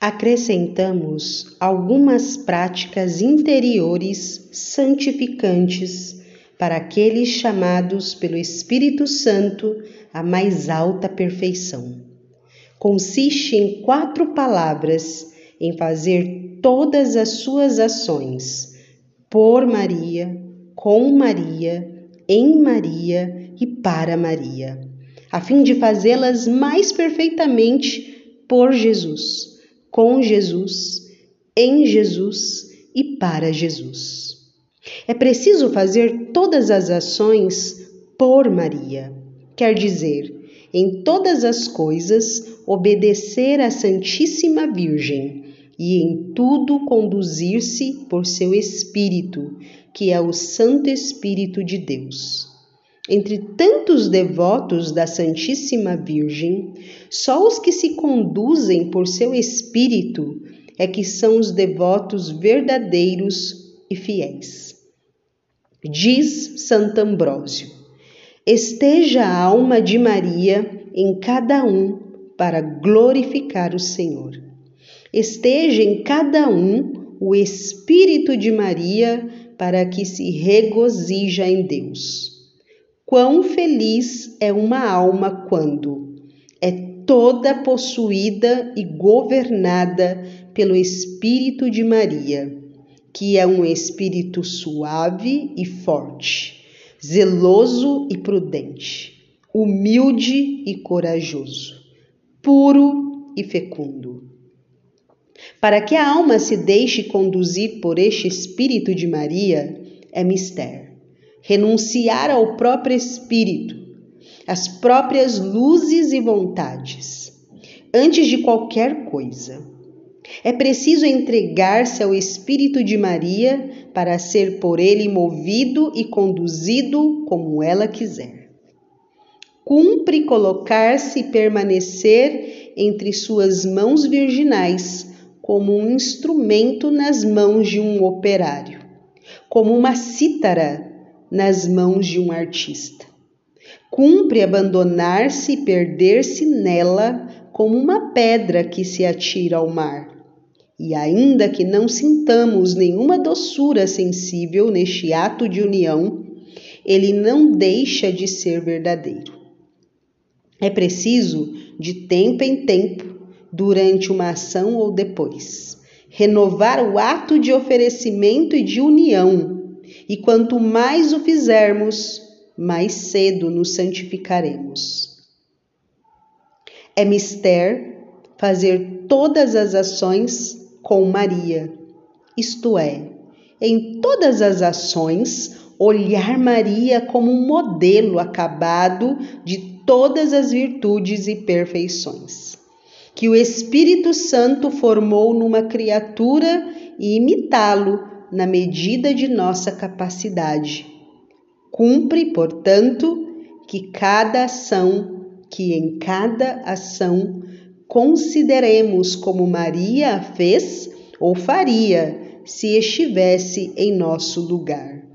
acrescentamos algumas práticas interiores santificantes para aqueles chamados pelo Espírito Santo à mais alta perfeição. Consiste em quatro palavras em fazer todas as suas ações por Maria, com Maria, em Maria e para Maria, a fim de fazê-las mais perfeitamente por Jesus, com Jesus, em Jesus e para Jesus. É preciso fazer todas as ações por Maria, quer dizer, em todas as coisas obedecer à Santíssima Virgem e em tudo conduzir-se por seu Espírito, que é o Santo Espírito de Deus. Entre tantos devotos da Santíssima Virgem, só os que se conduzem por seu Espírito é que são os devotos verdadeiros e fiéis. Diz Santo Ambrósio: Esteja a alma de Maria em cada um para glorificar o Senhor. Esteja em cada um o Espírito de Maria para que se regozija em Deus. Quão feliz é uma alma quando é toda possuída e governada pelo Espírito de Maria, que é um espírito suave e forte, zeloso e prudente, humilde e corajoso, puro e fecundo. Para que a alma se deixe conduzir por este Espírito de Maria é mistério. Renunciar ao próprio Espírito, às próprias luzes e vontades, antes de qualquer coisa. É preciso entregar-se ao Espírito de Maria para ser por ele movido e conduzido como ela quiser. Cumpre colocar-se e permanecer entre suas mãos virginais como um instrumento nas mãos de um operário, como uma cítara nas mãos de um artista. Cumpre abandonar-se e perder-se nela como uma pedra que se atira ao mar. E ainda que não sintamos nenhuma doçura sensível neste ato de união, ele não deixa de ser verdadeiro. É preciso, de tempo em tempo, durante uma ação ou depois. Renovar o ato de oferecimento e de união, e quanto mais o fizermos, mais cedo nos santificaremos. É mister fazer todas as ações com Maria, isto é, em todas as ações, olhar Maria como um modelo acabado de todas as virtudes e perfeições que o Espírito Santo formou numa criatura e imitá-lo na medida de nossa capacidade. Cumpre, portanto, que cada ação, que em cada ação consideremos como Maria a fez ou faria se estivesse em nosso lugar.